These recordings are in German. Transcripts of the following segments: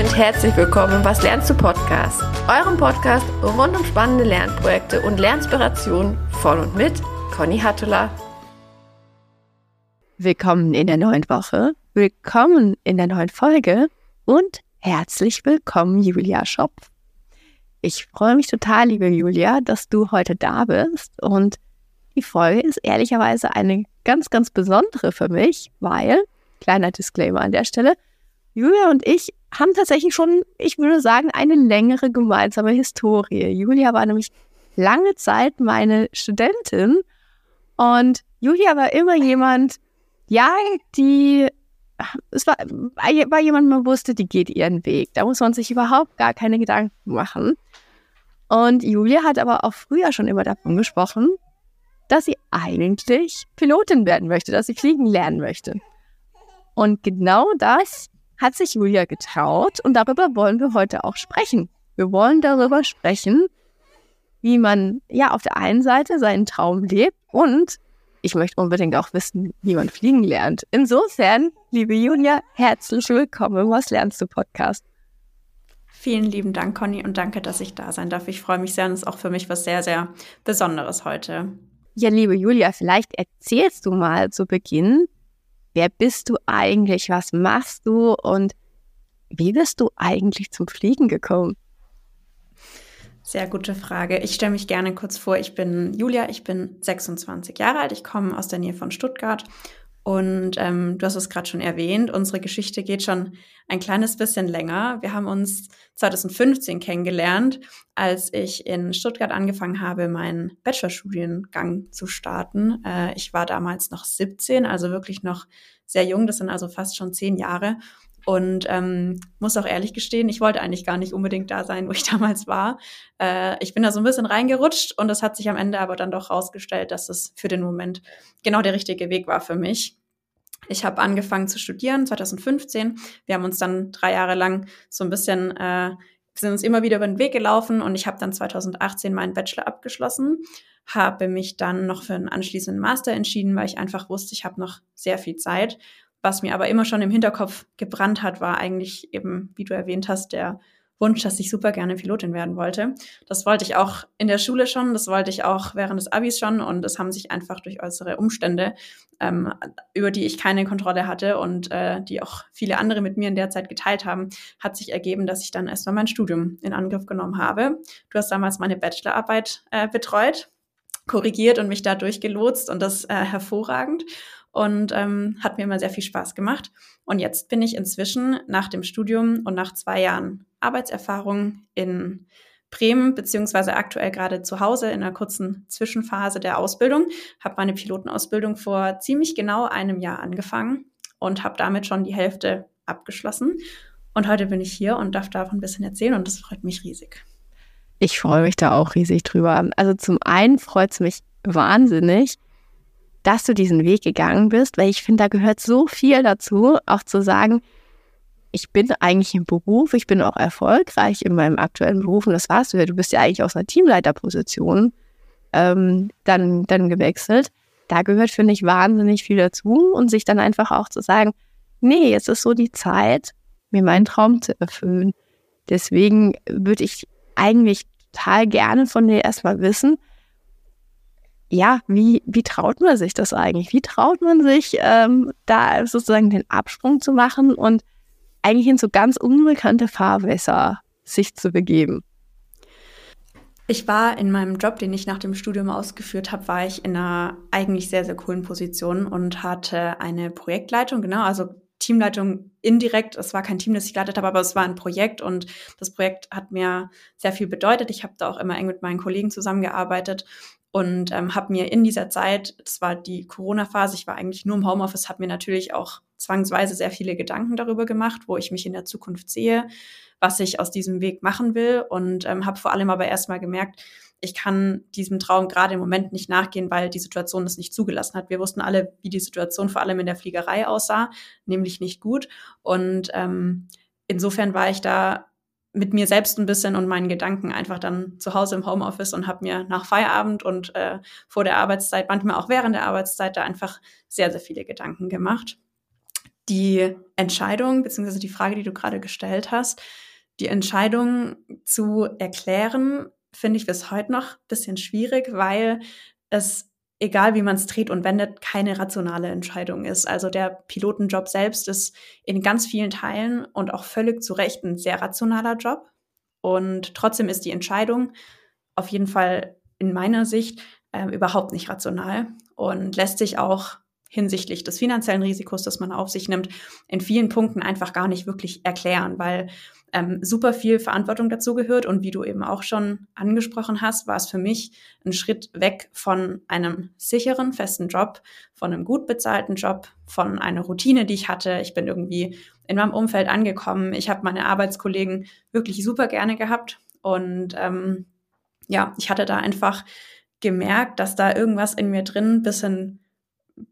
und herzlich willkommen im Was lernst du Podcast, eurem Podcast rund um spannende Lernprojekte und Lernspirationen von und mit Conny Hattula. Willkommen in der neuen Woche, willkommen in der neuen Folge und herzlich willkommen, Julia Schopf. Ich freue mich total, liebe Julia, dass du heute da bist und die Folge ist ehrlicherweise eine ganz, ganz besondere für mich, weil, kleiner Disclaimer an der Stelle, Julia und ich haben tatsächlich schon, ich würde sagen, eine längere gemeinsame Historie. Julia war nämlich lange Zeit meine Studentin und Julia war immer jemand, ja, die, es war, war jemand, man wusste, die geht ihren Weg. Da muss man sich überhaupt gar keine Gedanken machen. Und Julia hat aber auch früher schon immer davon gesprochen, dass sie eigentlich Pilotin werden möchte, dass sie fliegen lernen möchte. Und genau das hat sich Julia getraut und darüber wollen wir heute auch sprechen. Wir wollen darüber sprechen, wie man ja auf der einen Seite seinen Traum lebt und ich möchte unbedingt auch wissen, wie man fliegen lernt. Insofern, liebe Julia, herzlich willkommen im Was lernst du Podcast. Vielen lieben Dank, Conny, und danke, dass ich da sein darf. Ich freue mich sehr und es ist auch für mich was sehr, sehr Besonderes heute. Ja, liebe Julia, vielleicht erzählst du mal zu Beginn, wer bist du eigentlich, was machst du und wie bist du eigentlich zum Fliegen gekommen? Sehr gute Frage. Ich stelle mich gerne kurz vor. Ich bin Julia, ich bin 26 Jahre alt, ich komme aus der Nähe von Stuttgart und ähm, du hast es gerade schon erwähnt, unsere Geschichte geht schon ein kleines bisschen länger. Wir haben uns 2015 kennengelernt, als ich in Stuttgart angefangen habe, meinen Bachelorstudiengang zu starten. Äh, ich war damals noch 17, also wirklich noch sehr jung. Das sind also fast schon zehn Jahre. Und ähm, muss auch ehrlich gestehen, ich wollte eigentlich gar nicht unbedingt da sein, wo ich damals war. Äh, ich bin da so ein bisschen reingerutscht und es hat sich am Ende aber dann doch rausgestellt, dass es für den Moment genau der richtige Weg war für mich. Ich habe angefangen zu studieren 2015. Wir haben uns dann drei Jahre lang so ein bisschen, äh, sind uns immer wieder über den Weg gelaufen und ich habe dann 2018 meinen Bachelor abgeschlossen, habe mich dann noch für einen anschließenden Master entschieden, weil ich einfach wusste, ich habe noch sehr viel Zeit was mir aber immer schon im Hinterkopf gebrannt hat, war eigentlich eben, wie du erwähnt hast, der Wunsch, dass ich super gerne Pilotin werden wollte. Das wollte ich auch in der Schule schon, das wollte ich auch während des Abis schon und es haben sich einfach durch äußere Umstände, ähm, über die ich keine Kontrolle hatte und äh, die auch viele andere mit mir in der Zeit geteilt haben, hat sich ergeben, dass ich dann erstmal mein Studium in Angriff genommen habe. Du hast damals meine Bachelorarbeit äh, betreut, korrigiert und mich da durchgelotst und das äh, hervorragend und ähm, hat mir immer sehr viel Spaß gemacht. Und jetzt bin ich inzwischen nach dem Studium und nach zwei Jahren Arbeitserfahrung in Bremen, beziehungsweise aktuell gerade zu Hause in einer kurzen Zwischenphase der Ausbildung, habe meine Pilotenausbildung vor ziemlich genau einem Jahr angefangen und habe damit schon die Hälfte abgeschlossen. Und heute bin ich hier und darf davon ein bisschen erzählen und das freut mich riesig. Ich freue mich da auch riesig drüber. Also zum einen freut es mich wahnsinnig, dass du diesen Weg gegangen bist, weil ich finde, da gehört so viel dazu, auch zu sagen, ich bin eigentlich im Beruf, ich bin auch erfolgreich in meinem aktuellen Beruf und das warst du ja. Du bist ja eigentlich aus einer Teamleiterposition ähm, dann, dann gewechselt. Da gehört, finde ich, wahnsinnig viel dazu und sich dann einfach auch zu sagen, nee, jetzt ist so die Zeit, mir meinen Traum zu erfüllen. Deswegen würde ich eigentlich total gerne von dir erstmal wissen, ja, wie, wie traut man sich das eigentlich? Wie traut man sich, ähm, da sozusagen den Absprung zu machen und eigentlich in so ganz unbekannte Fahrwässer sich zu begeben? Ich war in meinem Job, den ich nach dem Studium ausgeführt habe, war ich in einer eigentlich sehr, sehr coolen Position und hatte eine Projektleitung, genau, also Teamleitung indirekt. Es war kein Team, das ich geleitet habe, aber es war ein Projekt und das Projekt hat mir sehr viel bedeutet. Ich habe da auch immer eng mit meinen Kollegen zusammengearbeitet und ähm, habe mir in dieser Zeit, das war die Corona-Phase, ich war eigentlich nur im Homeoffice, habe mir natürlich auch zwangsweise sehr viele Gedanken darüber gemacht, wo ich mich in der Zukunft sehe, was ich aus diesem Weg machen will und ähm, habe vor allem aber erstmal gemerkt, ich kann diesem Traum gerade im Moment nicht nachgehen, weil die Situation es nicht zugelassen hat. Wir wussten alle, wie die Situation vor allem in der Fliegerei aussah, nämlich nicht gut. Und ähm, insofern war ich da mit mir selbst ein bisschen und meinen Gedanken einfach dann zu Hause im Homeoffice und habe mir nach Feierabend und äh, vor der Arbeitszeit, manchmal auch während der Arbeitszeit, da einfach sehr, sehr viele Gedanken gemacht. die Entscheidung, beziehungsweise die Frage, die du gerade gestellt hast, die Entscheidung zu erklären, finde ich bis heute noch ein bisschen schwierig, weil es, egal wie man es dreht und wendet, keine rationale Entscheidung ist. Also der Pilotenjob selbst ist in ganz vielen Teilen und auch völlig zu Recht ein sehr rationaler Job. Und trotzdem ist die Entscheidung auf jeden Fall in meiner Sicht äh, überhaupt nicht rational und lässt sich auch hinsichtlich des finanziellen Risikos, das man auf sich nimmt, in vielen Punkten einfach gar nicht wirklich erklären, weil ähm, super viel Verantwortung dazu gehört. Und wie du eben auch schon angesprochen hast, war es für mich ein Schritt weg von einem sicheren, festen Job, von einem gut bezahlten Job, von einer Routine, die ich hatte. Ich bin irgendwie in meinem Umfeld angekommen. Ich habe meine Arbeitskollegen wirklich super gerne gehabt. Und ähm, ja, ich hatte da einfach gemerkt, dass da irgendwas in mir drin ein bisschen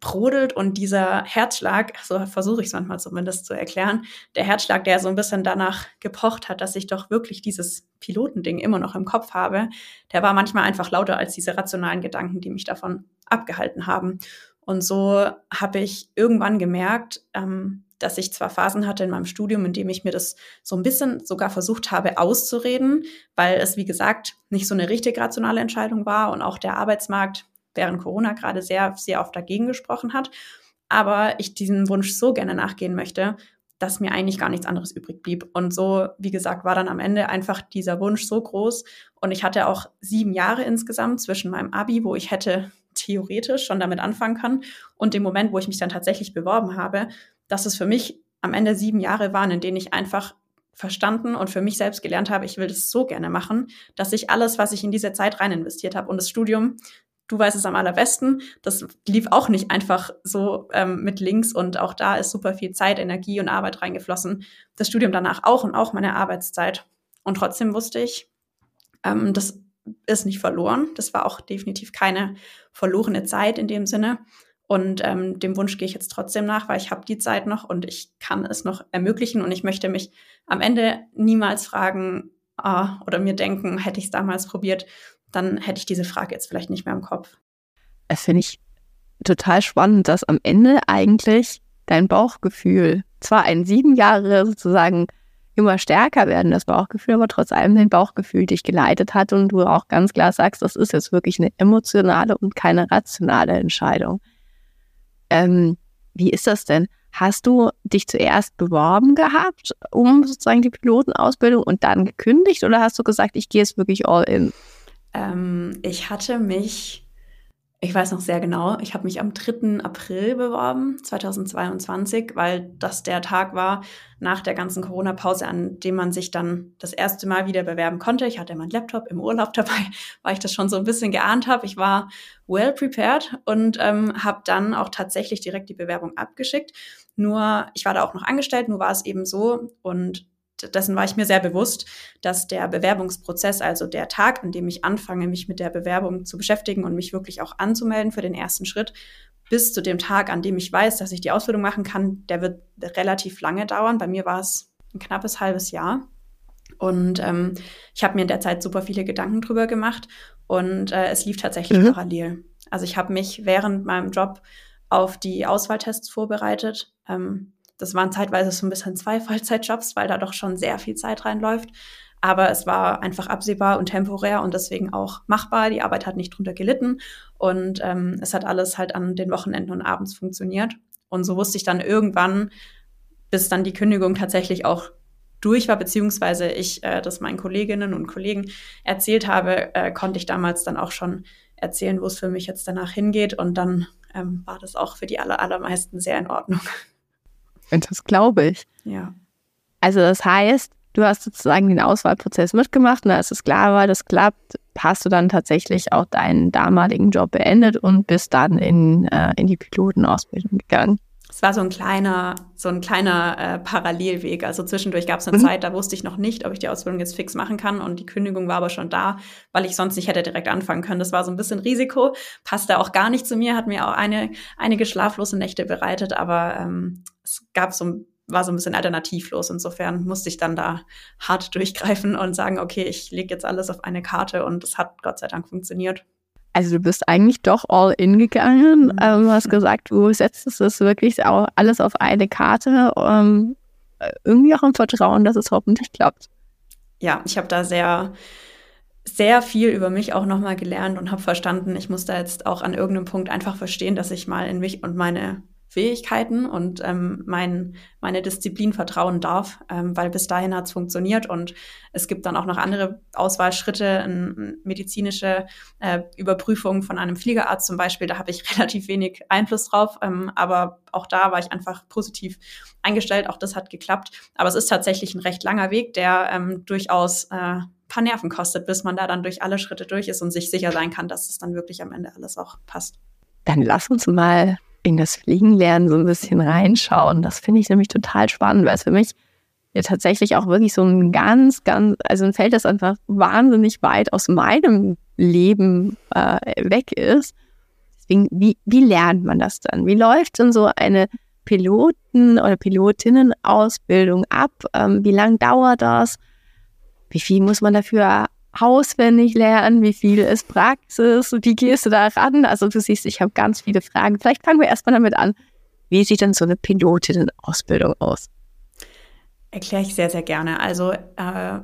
brodelt und dieser Herzschlag, so versuche ich es manchmal zumindest zu erklären, der Herzschlag, der so ein bisschen danach gepocht hat, dass ich doch wirklich dieses Pilotending immer noch im Kopf habe, der war manchmal einfach lauter als diese rationalen Gedanken, die mich davon abgehalten haben. Und so habe ich irgendwann gemerkt, ähm, dass ich zwar Phasen hatte in meinem Studium, in dem ich mir das so ein bisschen sogar versucht habe auszureden, weil es, wie gesagt, nicht so eine richtig rationale Entscheidung war und auch der Arbeitsmarkt während Corona gerade sehr, sehr oft dagegen gesprochen hat. Aber ich diesem Wunsch so gerne nachgehen möchte, dass mir eigentlich gar nichts anderes übrig blieb. Und so, wie gesagt, war dann am Ende einfach dieser Wunsch so groß. Und ich hatte auch sieben Jahre insgesamt zwischen meinem Abi, wo ich hätte theoretisch schon damit anfangen können, und dem Moment, wo ich mich dann tatsächlich beworben habe, dass es für mich am Ende sieben Jahre waren, in denen ich einfach verstanden und für mich selbst gelernt habe, ich will das so gerne machen, dass ich alles, was ich in diese Zeit rein investiert habe und das Studium du weißt es am allerbesten. Das lief auch nicht einfach so ähm, mit links und auch da ist super viel Zeit, Energie und Arbeit reingeflossen. Das Studium danach auch und auch meine Arbeitszeit. Und trotzdem wusste ich, ähm, das ist nicht verloren. Das war auch definitiv keine verlorene Zeit in dem Sinne. Und ähm, dem Wunsch gehe ich jetzt trotzdem nach, weil ich habe die Zeit noch und ich kann es noch ermöglichen und ich möchte mich am Ende niemals fragen ah, oder mir denken, hätte ich es damals probiert, dann hätte ich diese Frage jetzt vielleicht nicht mehr im Kopf. Finde ich total spannend, dass am Ende eigentlich dein Bauchgefühl zwar ein sieben Jahre sozusagen immer stärker werden, das Bauchgefühl, aber trotz allem dein Bauchgefühl dich geleitet hat und du auch ganz klar sagst, das ist jetzt wirklich eine emotionale und keine rationale Entscheidung. Ähm, wie ist das denn? Hast du dich zuerst beworben gehabt, um sozusagen die Pilotenausbildung und dann gekündigt oder hast du gesagt, ich gehe jetzt wirklich all in? Ähm, ich hatte mich, ich weiß noch sehr genau, ich habe mich am 3. April beworben, 2022, weil das der Tag war nach der ganzen Corona-Pause, an dem man sich dann das erste Mal wieder bewerben konnte. Ich hatte meinen Laptop im Urlaub dabei, weil ich das schon so ein bisschen geahnt habe. Ich war well prepared und ähm, habe dann auch tatsächlich direkt die Bewerbung abgeschickt. Nur, ich war da auch noch angestellt, nur war es eben so und dessen war ich mir sehr bewusst, dass der Bewerbungsprozess, also der Tag, an dem ich anfange, mich mit der Bewerbung zu beschäftigen und mich wirklich auch anzumelden für den ersten Schritt, bis zu dem Tag, an dem ich weiß, dass ich die Ausbildung machen kann, der wird relativ lange dauern. Bei mir war es ein knappes halbes Jahr. Und ähm, ich habe mir in der Zeit super viele Gedanken drüber gemacht und äh, es lief tatsächlich mhm. parallel. Also ich habe mich während meinem Job auf die Auswahltests vorbereitet. Ähm, das waren zeitweise so ein bisschen zwei Vollzeitjobs, weil da doch schon sehr viel Zeit reinläuft. Aber es war einfach absehbar und temporär und deswegen auch machbar. Die Arbeit hat nicht drunter gelitten und ähm, es hat alles halt an den Wochenenden und abends funktioniert. Und so wusste ich dann irgendwann, bis dann die Kündigung tatsächlich auch durch war, beziehungsweise ich äh, das meinen Kolleginnen und Kollegen erzählt habe, äh, konnte ich damals dann auch schon erzählen, wo es für mich jetzt danach hingeht. Und dann ähm, war das auch für die aller, allermeisten sehr in Ordnung. Und das glaube ich. Ja. Also das heißt, du hast sozusagen den Auswahlprozess mitgemacht und als es klar war, das klappt, hast du dann tatsächlich auch deinen damaligen Job beendet und bist dann in, äh, in die Pilotenausbildung gegangen. Es war so ein kleiner, so ein kleiner äh, Parallelweg. Also zwischendurch gab es eine mhm. Zeit, da wusste ich noch nicht, ob ich die Ausbildung jetzt fix machen kann. Und die Kündigung war aber schon da, weil ich sonst nicht hätte direkt anfangen können. Das war so ein bisschen Risiko, passte auch gar nicht zu mir, hat mir auch eine, einige schlaflose Nächte bereitet, aber ähm, es gab so war so ein bisschen alternativlos. Insofern musste ich dann da hart durchgreifen und sagen, okay, ich lege jetzt alles auf eine Karte und es hat Gott sei Dank funktioniert. Also du bist eigentlich doch all in gegangen. Mhm. Ähm, hast gesagt, du setzt es wirklich auch alles auf eine Karte. Ähm, irgendwie auch im Vertrauen, dass es hoffentlich klappt. Ja, ich habe da sehr, sehr viel über mich auch nochmal gelernt und habe verstanden, ich muss da jetzt auch an irgendeinem Punkt einfach verstehen, dass ich mal in mich und meine Fähigkeiten und ähm, mein, meine Disziplin vertrauen darf, ähm, weil bis dahin hat es funktioniert und es gibt dann auch noch andere Auswahlschritte, eine medizinische äh, Überprüfung von einem Fliegerarzt zum Beispiel, da habe ich relativ wenig Einfluss drauf, ähm, aber auch da war ich einfach positiv eingestellt, auch das hat geklappt, aber es ist tatsächlich ein recht langer Weg, der ähm, durchaus äh, paar Nerven kostet, bis man da dann durch alle Schritte durch ist und sich sicher sein kann, dass es dann wirklich am Ende alles auch passt. Dann lass uns mal in das Fliegenlernen so ein bisschen reinschauen. Das finde ich nämlich total spannend, weil es für mich ja tatsächlich auch wirklich so ein ganz, ganz, also ein Feld, das einfach wahnsinnig weit aus meinem Leben äh, weg ist. Deswegen, wie, wie lernt man das dann? Wie läuft denn so eine Piloten- oder Pilotinnen-Ausbildung ab? Ähm, wie lange dauert das? Wie viel muss man dafür auswendig lernen? Wie viel ist Praxis? Wie gehst du da ran? Also du siehst, ich habe ganz viele Fragen. Vielleicht fangen wir erstmal damit an. Wie sieht denn so eine Pilotinnen-Ausbildung aus? Erkläre ich sehr, sehr gerne. Also äh,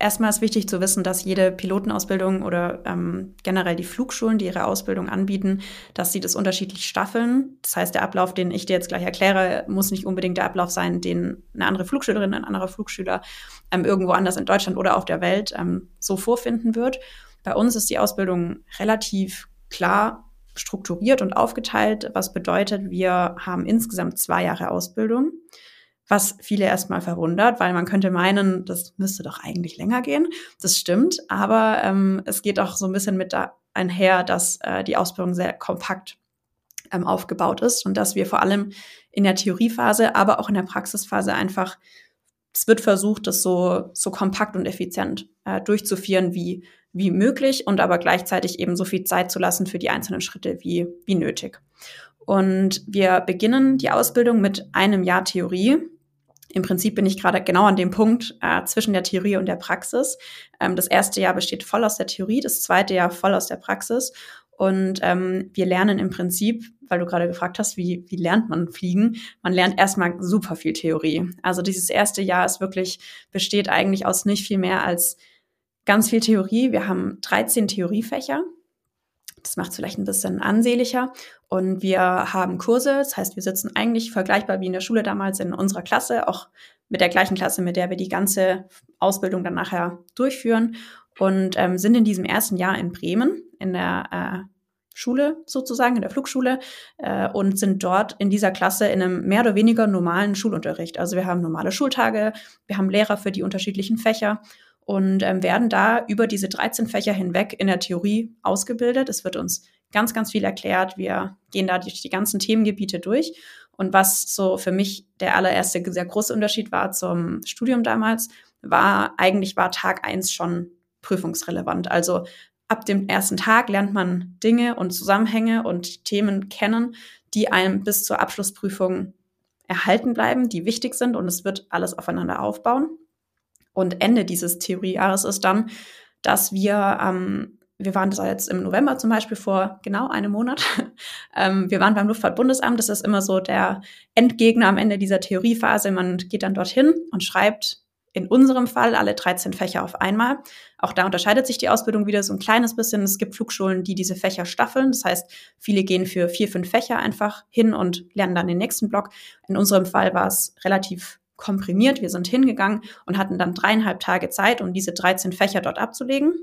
Erstmal ist wichtig zu wissen, dass jede Pilotenausbildung oder ähm, generell die Flugschulen, die ihre Ausbildung anbieten, dass sie das unterschiedlich staffeln. Das heißt, der Ablauf, den ich dir jetzt gleich erkläre, muss nicht unbedingt der Ablauf sein, den eine andere Flugschülerin, ein anderer Flugschüler ähm, irgendwo anders in Deutschland oder auf der Welt ähm, so vorfinden wird. Bei uns ist die Ausbildung relativ klar strukturiert und aufgeteilt, was bedeutet, wir haben insgesamt zwei Jahre Ausbildung was viele erstmal verwundert, weil man könnte meinen, das müsste doch eigentlich länger gehen. Das stimmt, aber ähm, es geht auch so ein bisschen mit da einher, dass äh, die Ausbildung sehr kompakt ähm, aufgebaut ist und dass wir vor allem in der Theoriephase, aber auch in der Praxisphase einfach, es wird versucht, das so, so kompakt und effizient äh, durchzuführen wie, wie möglich und aber gleichzeitig eben so viel Zeit zu lassen für die einzelnen Schritte wie, wie nötig. Und wir beginnen die Ausbildung mit einem Jahr Theorie im Prinzip bin ich gerade genau an dem Punkt äh, zwischen der Theorie und der Praxis. Ähm, das erste Jahr besteht voll aus der Theorie, das zweite Jahr voll aus der Praxis. Und ähm, wir lernen im Prinzip, weil du gerade gefragt hast, wie, wie lernt man fliegen? Man lernt erstmal super viel Theorie. Also dieses erste Jahr ist wirklich, besteht eigentlich aus nicht viel mehr als ganz viel Theorie. Wir haben 13 Theoriefächer. Das macht es vielleicht ein bisschen ansehnlicher. Und wir haben Kurse, das heißt, wir sitzen eigentlich vergleichbar wie in der Schule damals in unserer Klasse, auch mit der gleichen Klasse, mit der wir die ganze Ausbildung dann nachher durchführen und ähm, sind in diesem ersten Jahr in Bremen in der äh, Schule sozusagen, in der Flugschule äh, und sind dort in dieser Klasse in einem mehr oder weniger normalen Schulunterricht. Also wir haben normale Schultage, wir haben Lehrer für die unterschiedlichen Fächer und ähm, werden da über diese 13 Fächer hinweg in der Theorie ausgebildet. Es wird uns ganz, ganz viel erklärt. Wir gehen da durch die ganzen Themengebiete durch. Und was so für mich der allererste sehr große Unterschied war zum Studium damals, war eigentlich war Tag eins schon prüfungsrelevant. Also ab dem ersten Tag lernt man Dinge und Zusammenhänge und Themen kennen, die einem bis zur Abschlussprüfung erhalten bleiben, die wichtig sind und es wird alles aufeinander aufbauen. Und Ende dieses Theoriejahres ist dann, dass wir, ähm, wir waren das jetzt im November zum Beispiel vor genau einem Monat, ähm, wir waren beim Luftfahrtbundesamt, das ist immer so der Endgegner am Ende dieser Theoriephase. Man geht dann dorthin und schreibt in unserem Fall alle 13 Fächer auf einmal. Auch da unterscheidet sich die Ausbildung wieder so ein kleines bisschen. Es gibt Flugschulen, die diese Fächer staffeln. Das heißt, viele gehen für vier, fünf Fächer einfach hin und lernen dann den nächsten Block. In unserem Fall war es relativ komprimiert. Wir sind hingegangen und hatten dann dreieinhalb Tage Zeit, um diese 13 Fächer dort abzulegen.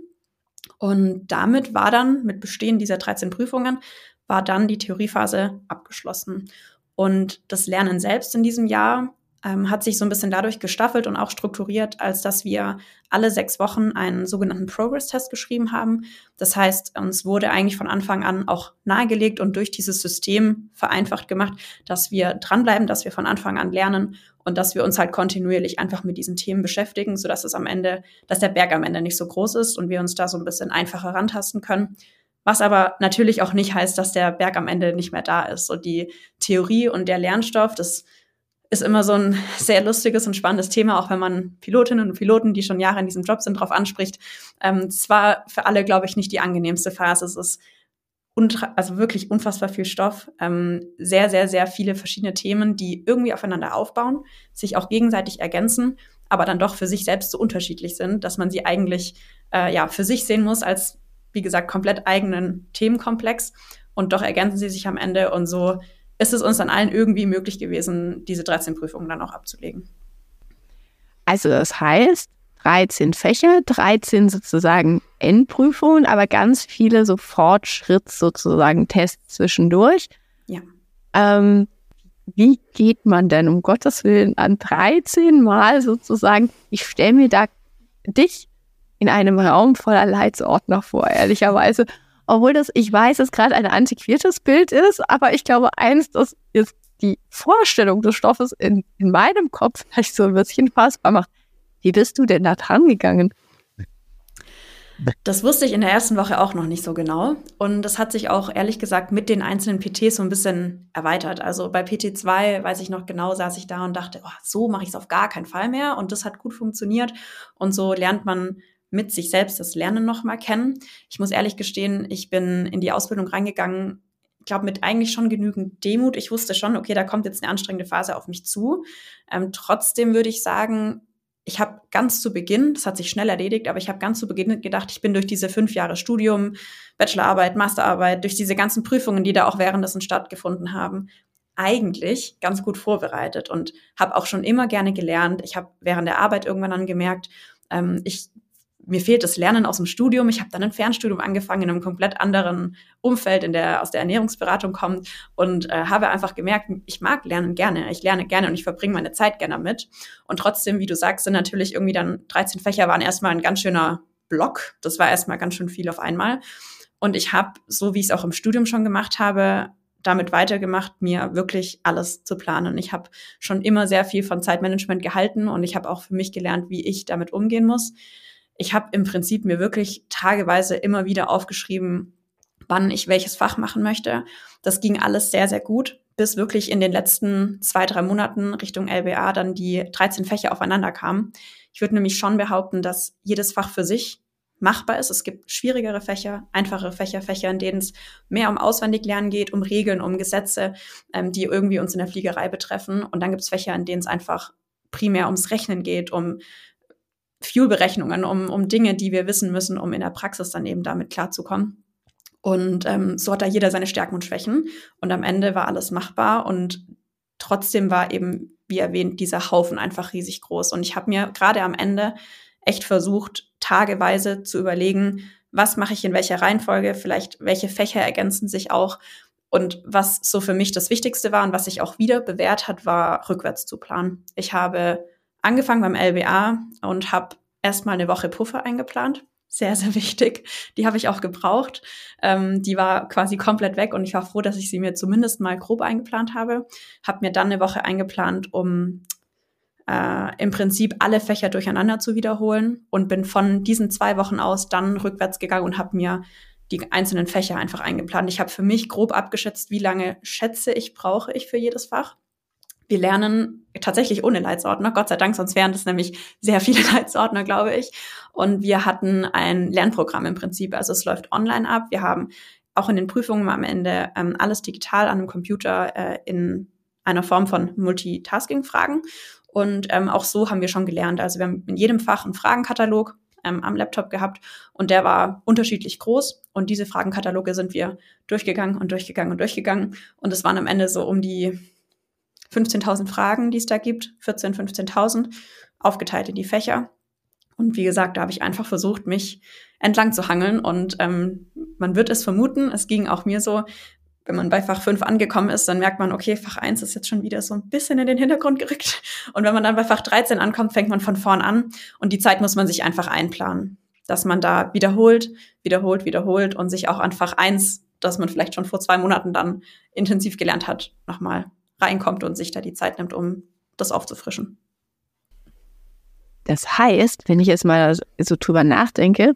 Und damit war dann, mit Bestehen dieser 13 Prüfungen, war dann die Theoriephase abgeschlossen. Und das Lernen selbst in diesem Jahr ähm, hat sich so ein bisschen dadurch gestaffelt und auch strukturiert, als dass wir alle sechs Wochen einen sogenannten Progress-Test geschrieben haben. Das heißt, uns wurde eigentlich von Anfang an auch nahegelegt und durch dieses System vereinfacht gemacht, dass wir dranbleiben, dass wir von Anfang an lernen und dass wir uns halt kontinuierlich einfach mit diesen Themen beschäftigen, sodass es am Ende, dass der Berg am Ende nicht so groß ist und wir uns da so ein bisschen einfacher rantasten können. Was aber natürlich auch nicht heißt, dass der Berg am Ende nicht mehr da ist. So die Theorie und der Lernstoff, das ist immer so ein sehr lustiges und spannendes Thema, auch wenn man Pilotinnen und Piloten, die schon Jahre in diesem Job sind, darauf anspricht. Ähm, es war für alle, glaube ich, nicht die angenehmste Phase. Es ist also wirklich unfassbar viel Stoff, ähm, sehr, sehr, sehr viele verschiedene Themen, die irgendwie aufeinander aufbauen, sich auch gegenseitig ergänzen, aber dann doch für sich selbst so unterschiedlich sind, dass man sie eigentlich äh, ja für sich sehen muss als, wie gesagt, komplett eigenen Themenkomplex und doch ergänzen sie sich am Ende und so ist es uns dann allen irgendwie möglich gewesen, diese 13 Prüfungen dann auch abzulegen. Also das heißt, 13 Fächer, 13 sozusagen Endprüfungen, aber ganz viele so Fortschritts sozusagen Tests zwischendurch. Ja. Ähm, wie geht man denn um Gottes Willen an 13 Mal sozusagen, ich stelle mir da dich in einem Raum voller Leitsordner vor, ehrlicherweise. Obwohl das, ich weiß, es gerade ein antiquiertes Bild ist, aber ich glaube, eins, das ist die Vorstellung des Stoffes in, in meinem Kopf vielleicht so ein bisschen fassbar macht. Wie bist du denn da dran gegangen? Das wusste ich in der ersten Woche auch noch nicht so genau. Und das hat sich auch ehrlich gesagt mit den einzelnen PTs so ein bisschen erweitert. Also bei PT2, weiß ich noch genau, saß ich da und dachte, oh, so mache ich es auf gar keinen Fall mehr. Und das hat gut funktioniert. Und so lernt man mit sich selbst das Lernen nochmal kennen. Ich muss ehrlich gestehen, ich bin in die Ausbildung reingegangen, ich glaube, mit eigentlich schon genügend Demut. Ich wusste schon, okay, da kommt jetzt eine anstrengende Phase auf mich zu. Ähm, trotzdem würde ich sagen, ich habe ganz zu Beginn, das hat sich schnell erledigt, aber ich habe ganz zu Beginn gedacht, ich bin durch diese fünf Jahre Studium, Bachelorarbeit, Masterarbeit, durch diese ganzen Prüfungen, die da auch währenddessen stattgefunden haben, eigentlich ganz gut vorbereitet und habe auch schon immer gerne gelernt. Ich habe während der Arbeit irgendwann dann gemerkt, ähm, ich mir fehlt das Lernen aus dem Studium. Ich habe dann ein Fernstudium angefangen in einem komplett anderen Umfeld, in der aus der Ernährungsberatung kommt und äh, habe einfach gemerkt, ich mag Lernen gerne. Ich lerne gerne und ich verbringe meine Zeit gerne mit. Und trotzdem, wie du sagst, sind natürlich irgendwie dann 13 Fächer waren erstmal ein ganz schöner Block. Das war erstmal ganz schön viel auf einmal. Und ich habe, so wie ich es auch im Studium schon gemacht habe, damit weitergemacht, mir wirklich alles zu planen. Ich habe schon immer sehr viel von Zeitmanagement gehalten und ich habe auch für mich gelernt, wie ich damit umgehen muss ich habe im Prinzip mir wirklich tageweise immer wieder aufgeschrieben, wann ich welches Fach machen möchte. Das ging alles sehr, sehr gut, bis wirklich in den letzten zwei, drei Monaten Richtung LBA dann die 13 Fächer aufeinander kamen. Ich würde nämlich schon behaupten, dass jedes Fach für sich machbar ist. Es gibt schwierigere Fächer, einfache Fächer, Fächer, in denen es mehr um Auswendiglernen geht, um Regeln, um Gesetze, ähm, die irgendwie uns in der Fliegerei betreffen. Und dann gibt es Fächer, in denen es einfach primär ums Rechnen geht, um Fuel-Berechnungen, um, um Dinge, die wir wissen müssen, um in der Praxis dann eben damit klarzukommen. Und ähm, so hat da jeder seine Stärken und Schwächen. Und am Ende war alles machbar und trotzdem war eben, wie erwähnt, dieser Haufen einfach riesig groß. Und ich habe mir gerade am Ende echt versucht, tageweise zu überlegen, was mache ich in welcher Reihenfolge, vielleicht welche Fächer ergänzen sich auch. Und was so für mich das Wichtigste war und was sich auch wieder bewährt hat, war rückwärts zu planen. Ich habe angefangen beim LBA und habe erstmal eine Woche Puffer eingeplant. Sehr, sehr wichtig. Die habe ich auch gebraucht. Ähm, die war quasi komplett weg und ich war froh, dass ich sie mir zumindest mal grob eingeplant habe. Habe mir dann eine Woche eingeplant, um äh, im Prinzip alle Fächer durcheinander zu wiederholen und bin von diesen zwei Wochen aus dann rückwärts gegangen und habe mir die einzelnen Fächer einfach eingeplant. Ich habe für mich grob abgeschätzt, wie lange schätze ich brauche ich für jedes Fach wir lernen tatsächlich ohne Leitsordner, Gott sei Dank, sonst wären das nämlich sehr viele Leitsordner, glaube ich. Und wir hatten ein Lernprogramm im Prinzip. Also es läuft online ab. Wir haben auch in den Prüfungen am Ende ähm, alles digital an einem Computer äh, in einer Form von Multitasking-Fragen. Und ähm, auch so haben wir schon gelernt. Also wir haben in jedem Fach einen Fragenkatalog ähm, am Laptop gehabt und der war unterschiedlich groß. Und diese Fragenkataloge sind wir durchgegangen und durchgegangen und durchgegangen. Und es waren am Ende so um die 15.000 Fragen, die es da gibt, 14, 15.000, aufgeteilt in die Fächer. Und wie gesagt, da habe ich einfach versucht, mich entlang zu hangeln. Und ähm, man wird es vermuten, es ging auch mir so, wenn man bei Fach 5 angekommen ist, dann merkt man, okay, Fach 1 ist jetzt schon wieder so ein bisschen in den Hintergrund gerückt. Und wenn man dann bei Fach 13 ankommt, fängt man von vorn an. Und die Zeit muss man sich einfach einplanen. Dass man da wiederholt, wiederholt, wiederholt und sich auch an Fach 1, das man vielleicht schon vor zwei Monaten dann intensiv gelernt hat, nochmal reinkommt und sich da die Zeit nimmt, um das aufzufrischen. Das heißt, wenn ich jetzt mal so drüber nachdenke,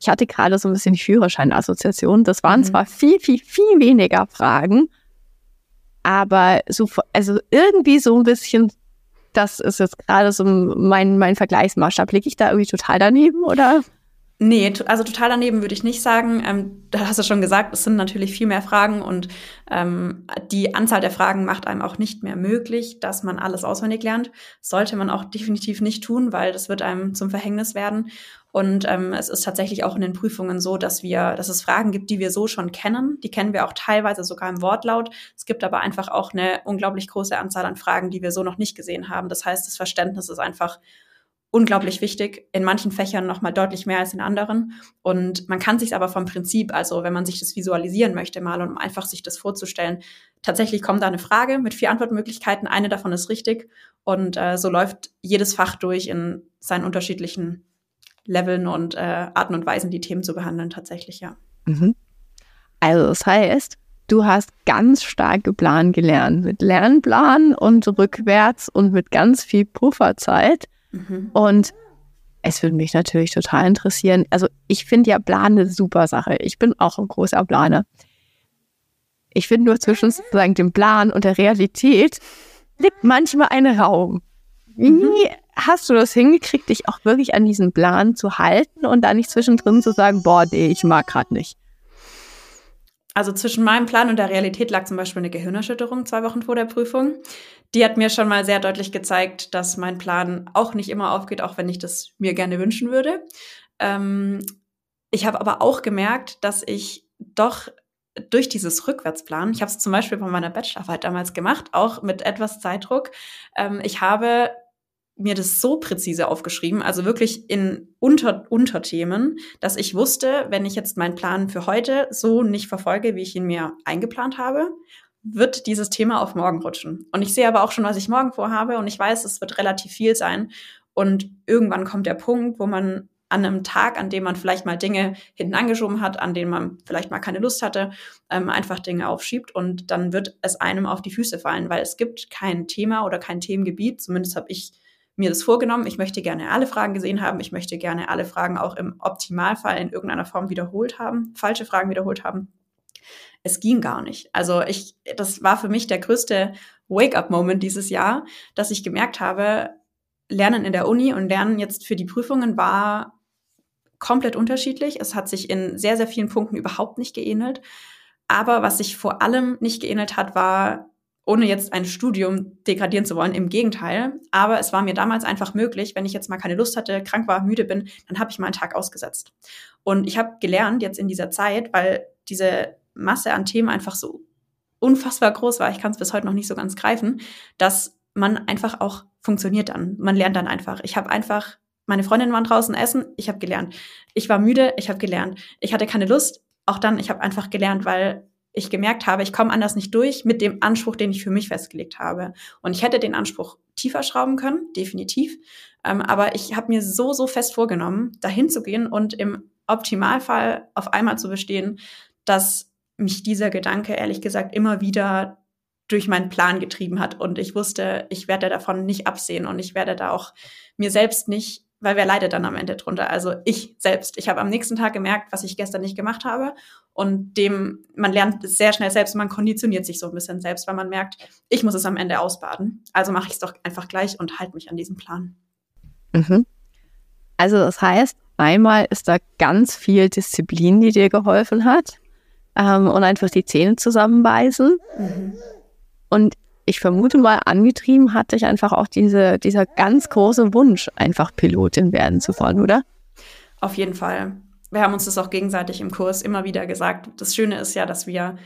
ich hatte gerade so ein bisschen die Führerscheinassoziation. Das waren mhm. zwar viel, viel, viel weniger Fragen, aber so, also irgendwie so ein bisschen, das ist jetzt gerade so mein, mein Vergleichsmaßstab. Liege ich da irgendwie total daneben oder? Nee, also total daneben würde ich nicht sagen. Ähm, da hast du schon gesagt, es sind natürlich viel mehr Fragen und ähm, die Anzahl der Fragen macht einem auch nicht mehr möglich, dass man alles auswendig lernt. Sollte man auch definitiv nicht tun, weil das wird einem zum Verhängnis werden. Und ähm, es ist tatsächlich auch in den Prüfungen so, dass wir, dass es Fragen gibt, die wir so schon kennen. Die kennen wir auch teilweise sogar im Wortlaut. Es gibt aber einfach auch eine unglaublich große Anzahl an Fragen, die wir so noch nicht gesehen haben. Das heißt, das Verständnis ist einfach unglaublich wichtig, in manchen Fächern noch mal deutlich mehr als in anderen. Und man kann sich aber vom Prinzip, also wenn man sich das visualisieren möchte mal und um einfach sich das vorzustellen, tatsächlich kommt da eine Frage mit vier Antwortmöglichkeiten, eine davon ist richtig und äh, so läuft jedes Fach durch in seinen unterschiedlichen Leveln und äh, Arten und Weisen, die Themen zu behandeln, tatsächlich, ja. Mhm. Also das heißt, du hast ganz stark geplant gelernt, mit Lernplan und rückwärts und mit ganz viel Pufferzeit. Mhm. Und es würde mich natürlich total interessieren. Also ich finde ja Plan eine super Sache. Ich bin auch ein großer Planer. Ich finde nur zwischen sozusagen dem Plan und der Realität liegt manchmal ein Raum. Wie mhm. hast du das hingekriegt, dich auch wirklich an diesen Plan zu halten und da nicht zwischendrin zu sagen, boah, nee, ich mag gerade nicht? Also zwischen meinem Plan und der Realität lag zum Beispiel eine Gehirnerschütterung zwei Wochen vor der Prüfung. Die hat mir schon mal sehr deutlich gezeigt, dass mein Plan auch nicht immer aufgeht, auch wenn ich das mir gerne wünschen würde. Ähm, ich habe aber auch gemerkt, dass ich doch durch dieses Rückwärtsplan, ich habe es zum Beispiel bei meiner Bachelorarbeit damals gemacht, auch mit etwas Zeitdruck, ähm, ich habe mir das so präzise aufgeschrieben, also wirklich in Unter Unterthemen, dass ich wusste, wenn ich jetzt meinen Plan für heute so nicht verfolge, wie ich ihn mir eingeplant habe, wird dieses Thema auf morgen rutschen. Und ich sehe aber auch schon, was ich morgen vorhabe und ich weiß, es wird relativ viel sein. Und irgendwann kommt der Punkt, wo man an einem Tag, an dem man vielleicht mal Dinge hinten angeschoben hat, an denen man vielleicht mal keine Lust hatte, ähm, einfach Dinge aufschiebt und dann wird es einem auf die Füße fallen, weil es gibt kein Thema oder kein Themengebiet, zumindest habe ich mir das vorgenommen. Ich möchte gerne alle Fragen gesehen haben. Ich möchte gerne alle Fragen auch im Optimalfall in irgendeiner Form wiederholt haben, falsche Fragen wiederholt haben. Es ging gar nicht. Also ich, das war für mich der größte Wake-up-Moment dieses Jahr, dass ich gemerkt habe, Lernen in der Uni und Lernen jetzt für die Prüfungen war komplett unterschiedlich. Es hat sich in sehr, sehr vielen Punkten überhaupt nicht geähnelt. Aber was sich vor allem nicht geähnelt hat, war ohne jetzt ein Studium degradieren zu wollen. Im Gegenteil. Aber es war mir damals einfach möglich, wenn ich jetzt mal keine Lust hatte, krank war, müde bin, dann habe ich mal einen Tag ausgesetzt. Und ich habe gelernt jetzt in dieser Zeit, weil diese Masse an Themen einfach so unfassbar groß war, ich kann es bis heute noch nicht so ganz greifen, dass man einfach auch funktioniert dann. Man lernt dann einfach. Ich habe einfach, meine Freundinnen waren draußen essen, ich habe gelernt. Ich war müde, ich habe gelernt. Ich hatte keine Lust, auch dann, ich habe einfach gelernt, weil ich gemerkt habe, ich komme anders nicht durch mit dem Anspruch, den ich für mich festgelegt habe. Und ich hätte den Anspruch tiefer schrauben können, definitiv. Ähm, aber ich habe mir so, so fest vorgenommen, dahin zu gehen und im Optimalfall auf einmal zu bestehen, dass mich dieser Gedanke, ehrlich gesagt, immer wieder durch meinen Plan getrieben hat. Und ich wusste, ich werde davon nicht absehen und ich werde da auch mir selbst nicht weil wer leidet dann am Ende drunter? Also ich selbst. Ich habe am nächsten Tag gemerkt, was ich gestern nicht gemacht habe. Und dem, man lernt sehr schnell selbst, man konditioniert sich so ein bisschen selbst, weil man merkt, ich muss es am Ende ausbaden. Also mache ich es doch einfach gleich und halte mich an diesen Plan. Mhm. Also das heißt, einmal ist da ganz viel Disziplin, die dir geholfen hat. Ähm, und einfach die Zähne zusammenbeißen. Mhm. Und ich vermute mal, angetrieben hat dich einfach auch diese, dieser ganz große Wunsch, einfach Pilotin werden zu wollen, oder? Auf jeden Fall. Wir haben uns das auch gegenseitig im Kurs immer wieder gesagt. Das Schöne ist ja, dass wir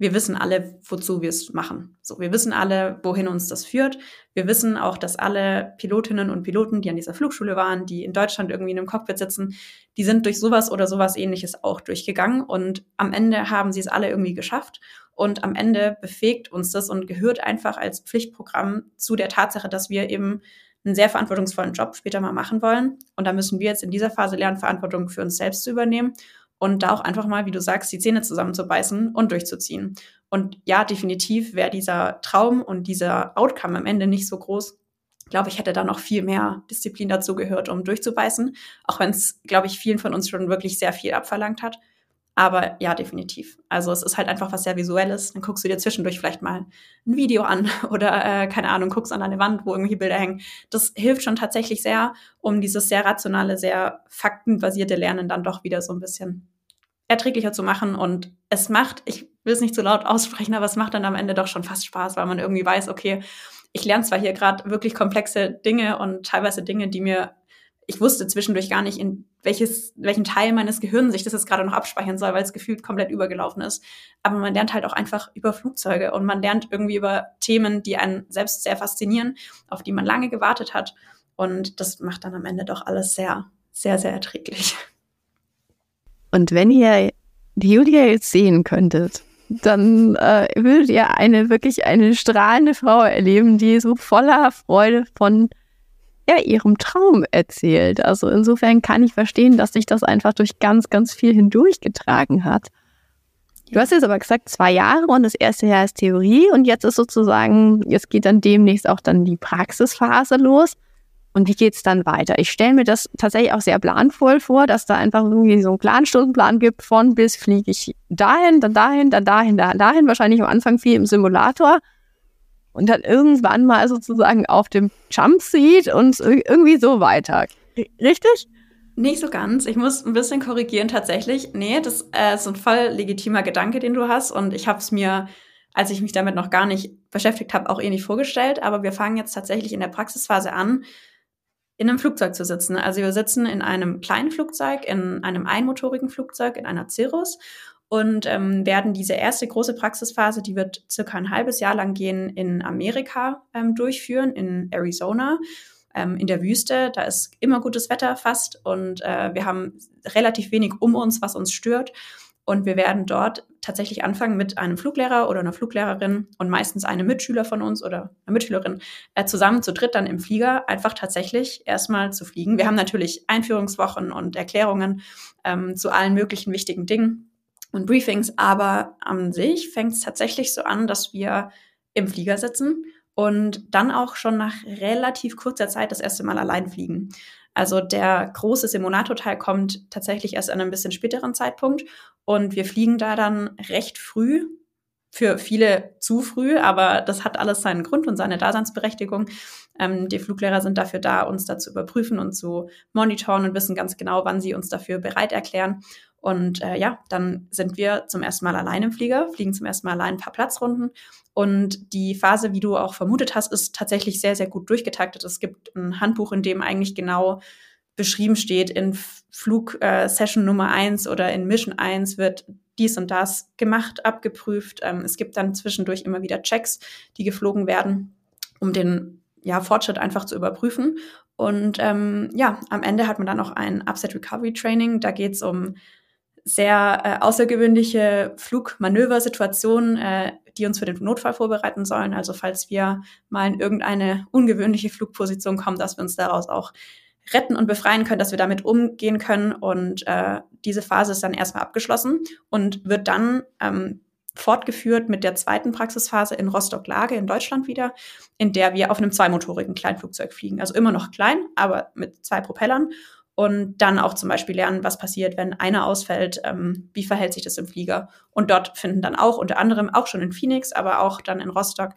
wir wissen alle, wozu wir es machen. So, wir wissen alle, wohin uns das führt. Wir wissen auch, dass alle Pilotinnen und Piloten, die an dieser Flugschule waren, die in Deutschland irgendwie in einem Cockpit sitzen, die sind durch sowas oder sowas ähnliches auch durchgegangen und am Ende haben sie es alle irgendwie geschafft und am Ende befähigt uns das und gehört einfach als Pflichtprogramm zu der Tatsache, dass wir eben einen sehr verantwortungsvollen Job später mal machen wollen. Und da müssen wir jetzt in dieser Phase lernen, Verantwortung für uns selbst zu übernehmen und da auch einfach mal, wie du sagst, die Zähne zusammenzubeißen und durchzuziehen. Und ja, definitiv wäre dieser Traum und dieser Outcome am Ende nicht so groß. Ich glaube, ich hätte da noch viel mehr Disziplin dazu gehört, um durchzubeißen, auch wenn es, glaube ich, vielen von uns schon wirklich sehr viel abverlangt hat. Aber ja, definitiv. Also es ist halt einfach was sehr Visuelles. Dann guckst du dir zwischendurch vielleicht mal ein Video an oder äh, keine Ahnung, guckst an eine Wand, wo irgendwelche Bilder hängen. Das hilft schon tatsächlich sehr, um dieses sehr rationale, sehr faktenbasierte Lernen dann doch wieder so ein bisschen erträglicher zu machen. Und es macht, ich will es nicht zu so laut aussprechen, aber es macht dann am Ende doch schon fast Spaß, weil man irgendwie weiß, okay, ich lerne zwar hier gerade wirklich komplexe Dinge und teilweise Dinge, die mir ich wusste zwischendurch gar nicht, in welches, welchen Teil meines Gehirns sich das jetzt gerade noch abspeichern soll, weil es gefühlt komplett übergelaufen ist. Aber man lernt halt auch einfach über Flugzeuge und man lernt irgendwie über Themen, die einen selbst sehr faszinieren, auf die man lange gewartet hat. Und das macht dann am Ende doch alles sehr, sehr, sehr erträglich. Und wenn ihr die Julia jetzt sehen könntet, dann äh, würdet ihr eine wirklich eine strahlende Frau erleben, die so voller Freude von ja, ihrem Traum erzählt. Also insofern kann ich verstehen, dass sich das einfach durch ganz, ganz viel hindurchgetragen hat. Du hast jetzt aber gesagt, zwei Jahre und das erste Jahr ist Theorie und jetzt ist sozusagen, jetzt geht dann demnächst auch dann die Praxisphase los. Und wie geht's dann weiter? Ich stelle mir das tatsächlich auch sehr planvoll vor, dass da einfach irgendwie so einen klaren Stundenplan gibt, von bis fliege ich dahin, dann dahin, dann dahin, dann dahin, wahrscheinlich am Anfang viel im Simulator und dann irgendwann mal sozusagen auf dem Jumpseat und irgendwie so weiter. Richtig? Nicht so ganz. Ich muss ein bisschen korrigieren tatsächlich. Nee, das äh, ist ein voll legitimer Gedanke, den du hast. Und ich habe es mir, als ich mich damit noch gar nicht beschäftigt habe, auch eh nicht vorgestellt. Aber wir fangen jetzt tatsächlich in der Praxisphase an, in einem Flugzeug zu sitzen. Also wir sitzen in einem kleinen Flugzeug, in einem einmotorigen Flugzeug, in einer Cirrus und ähm, werden diese erste große Praxisphase, die wird circa ein halbes Jahr lang gehen, in Amerika ähm, durchführen, in Arizona, ähm, in der Wüste. Da ist immer gutes Wetter fast und äh, wir haben relativ wenig um uns, was uns stört. Und wir werden dort tatsächlich anfangen mit einem Fluglehrer oder einer Fluglehrerin und meistens einem Mitschüler von uns oder einer Mitschülerin äh, zusammen zu dritt dann im Flieger einfach tatsächlich erstmal zu fliegen. Wir haben natürlich Einführungswochen und Erklärungen ähm, zu allen möglichen wichtigen Dingen und Briefings, aber an sich fängt es tatsächlich so an, dass wir im Flieger sitzen und dann auch schon nach relativ kurzer Zeit das erste Mal allein fliegen. Also der große Simulator-Teil kommt tatsächlich erst an einem bisschen späteren Zeitpunkt und wir fliegen da dann recht früh, für viele zu früh, aber das hat alles seinen Grund und seine Daseinsberechtigung. Ähm, die Fluglehrer sind dafür da, uns da zu überprüfen und zu monitoren und wissen ganz genau, wann sie uns dafür bereit erklären. Und äh, ja, dann sind wir zum ersten Mal allein im Flieger, fliegen zum ersten Mal allein ein paar Platzrunden. Und die Phase, wie du auch vermutet hast, ist tatsächlich sehr, sehr gut durchgetaktet. Es gibt ein Handbuch, in dem eigentlich genau beschrieben steht, in Flugsession äh, Nummer eins oder in Mission eins wird dies und das gemacht, abgeprüft. Ähm, es gibt dann zwischendurch immer wieder Checks, die geflogen werden, um den ja, Fortschritt einfach zu überprüfen. Und ähm, ja, am Ende hat man dann noch ein Upset Recovery Training. Da geht es um sehr äh, außergewöhnliche Flugmanöversituationen, äh, die uns für den Notfall vorbereiten sollen. Also falls wir mal in irgendeine ungewöhnliche Flugposition kommen, dass wir uns daraus auch retten und befreien können, dass wir damit umgehen können. Und äh, diese Phase ist dann erstmal abgeschlossen und wird dann ähm, fortgeführt mit der zweiten Praxisphase in Rostock-Lage in Deutschland wieder, in der wir auf einem zweimotorigen Kleinflugzeug fliegen. Also immer noch klein, aber mit zwei Propellern und dann auch zum Beispiel lernen, was passiert, wenn einer ausfällt, ähm, wie verhält sich das im Flieger. Und dort finden dann auch unter anderem auch schon in Phoenix, aber auch dann in Rostock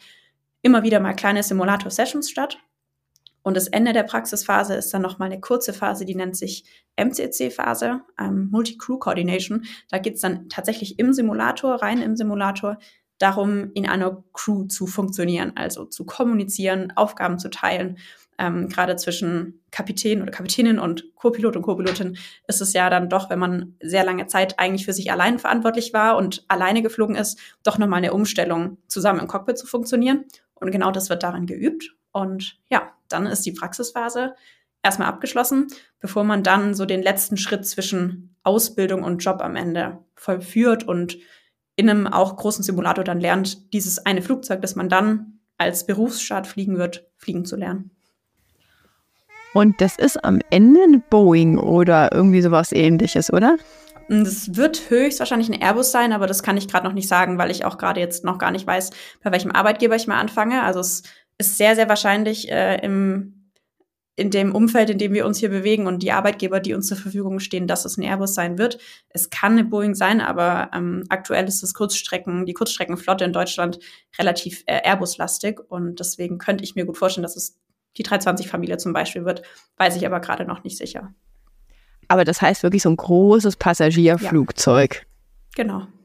immer wieder mal kleine Simulator-Sessions statt. Und das Ende der Praxisphase ist dann nochmal eine kurze Phase, die nennt sich MCC-Phase, ähm, Multi-Crew Coordination. Da geht es dann tatsächlich im Simulator, rein im Simulator, darum, in einer Crew zu funktionieren, also zu kommunizieren, Aufgaben zu teilen ähm, gerade zwischen Kapitän oder Kapitänin und Co-Pilot und Co-Pilotin ist es ja dann doch, wenn man sehr lange Zeit eigentlich für sich allein verantwortlich war und alleine geflogen ist, doch nochmal eine Umstellung, zusammen im Cockpit zu funktionieren. Und genau das wird daran geübt. Und ja, dann ist die Praxisphase erstmal abgeschlossen, bevor man dann so den letzten Schritt zwischen Ausbildung und Job am Ende vollführt und in einem auch großen Simulator dann lernt, dieses eine Flugzeug, das man dann als Berufsstart fliegen wird, fliegen zu lernen. Und das ist am Ende ein Boeing oder irgendwie sowas ähnliches, oder? Das wird höchstwahrscheinlich ein Airbus sein, aber das kann ich gerade noch nicht sagen, weil ich auch gerade jetzt noch gar nicht weiß, bei welchem Arbeitgeber ich mal anfange. Also es ist sehr, sehr wahrscheinlich äh, im in dem Umfeld, in dem wir uns hier bewegen und die Arbeitgeber, die uns zur Verfügung stehen, dass es ein Airbus sein wird. Es kann eine Boeing sein, aber ähm, aktuell ist das Kurzstrecken, die Kurzstreckenflotte in Deutschland relativ äh, Airbus-lastig und deswegen könnte ich mir gut vorstellen, dass es die 320-Familie zum Beispiel wird, weiß ich aber gerade noch nicht sicher. Aber das heißt wirklich so ein großes Passagierflugzeug. Ja. Genau.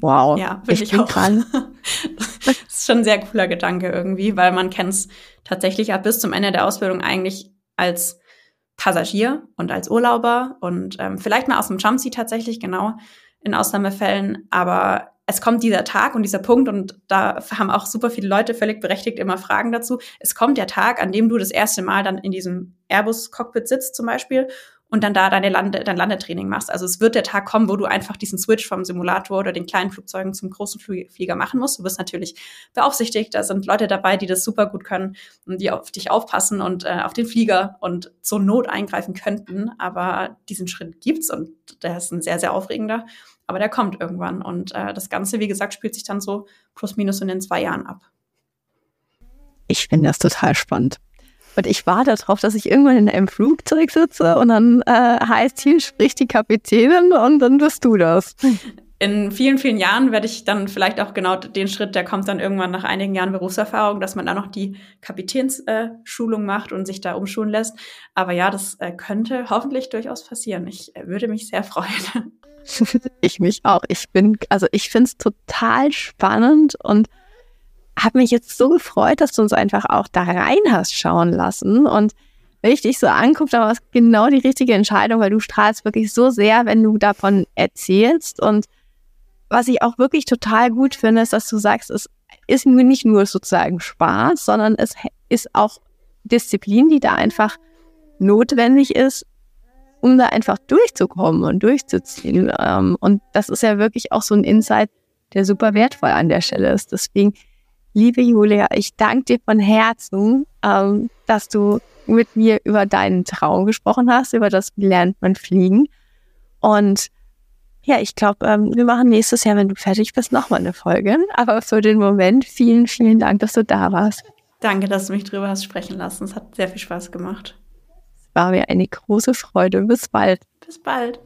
Wow. Ja, wirklich ich bin auch. Dran. das ist schon ein sehr cooler Gedanke irgendwie, weil man kennt es tatsächlich ab bis zum Ende der Ausbildung eigentlich als Passagier und als Urlauber und ähm, vielleicht mal aus dem Jumpsee tatsächlich, genau, in Ausnahmefällen. Aber es kommt dieser Tag und dieser Punkt und da haben auch super viele Leute völlig berechtigt immer Fragen dazu. Es kommt der Tag, an dem du das erste Mal dann in diesem Airbus-Cockpit sitzt zum Beispiel und dann da deine Lande, dein Landetraining machst. Also es wird der Tag kommen, wo du einfach diesen Switch vom Simulator oder den kleinen Flugzeugen zum großen Flieger machen musst. Du wirst natürlich beaufsichtigt, da sind Leute dabei, die das super gut können und die auf dich aufpassen und äh, auf den Flieger und zur Not eingreifen könnten. Aber diesen Schritt gibt's und der ist ein sehr, sehr aufregender. Aber der kommt irgendwann. Und äh, das Ganze, wie gesagt, spielt sich dann so plus minus in den zwei Jahren ab. Ich finde das total spannend. Und ich warte darauf, dass ich irgendwann in einem Flugzeug sitze und dann äh, heißt, hier spricht die Kapitänin und dann wirst du das. In vielen, vielen Jahren werde ich dann vielleicht auch genau den Schritt, der kommt dann irgendwann nach einigen Jahren Berufserfahrung, dass man da noch die Kapitänsschulung äh, macht und sich da umschulen lässt. Aber ja, das äh, könnte hoffentlich durchaus passieren. Ich äh, würde mich sehr freuen. ich mich auch. Ich bin, also ich finde es total spannend und habe mich jetzt so gefreut, dass du uns einfach auch da rein hast schauen lassen. Und wenn ich dich so angucke, dann war es genau die richtige Entscheidung, weil du strahlst wirklich so sehr, wenn du davon erzählst. Und was ich auch wirklich total gut finde, ist, dass du sagst, es ist nicht nur sozusagen Spaß, sondern es ist auch Disziplin, die da einfach notwendig ist, um da einfach durchzukommen und durchzuziehen. Ähm, und das ist ja wirklich auch so ein Insight, der super wertvoll an der Stelle ist. Deswegen Liebe Julia, ich danke dir von Herzen, ähm, dass du mit mir über deinen Traum gesprochen hast, über das, wie lernt man fliegen. Und ja, ich glaube, ähm, wir machen nächstes Jahr, wenn du fertig bist, nochmal eine Folge. Aber für den Moment vielen, vielen Dank, dass du da warst. Danke, dass du mich drüber hast sprechen lassen. Es hat sehr viel Spaß gemacht. War mir eine große Freude. Bis bald. Bis bald.